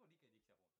理解できたもん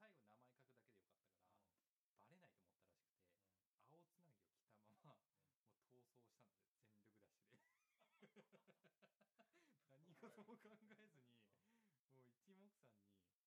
最後名前書くだけでよかったから、うん、バレないと思ったらしくて、うん、青つなぎを着たまま、もう逃走したんで全力ダッシュで。何事も考えずに、もう一目散に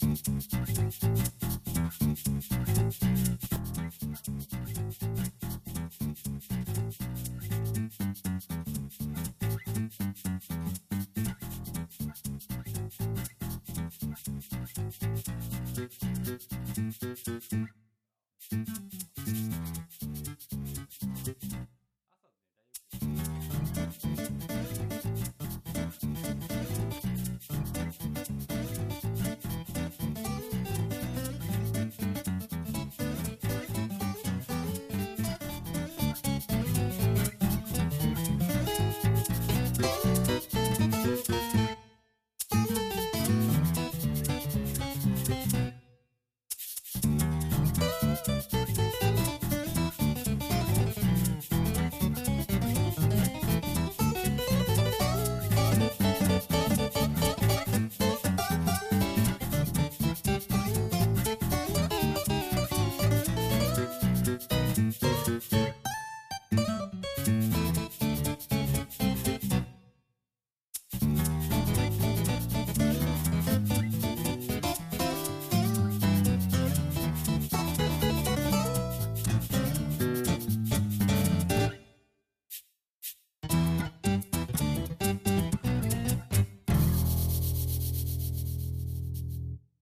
Thank you.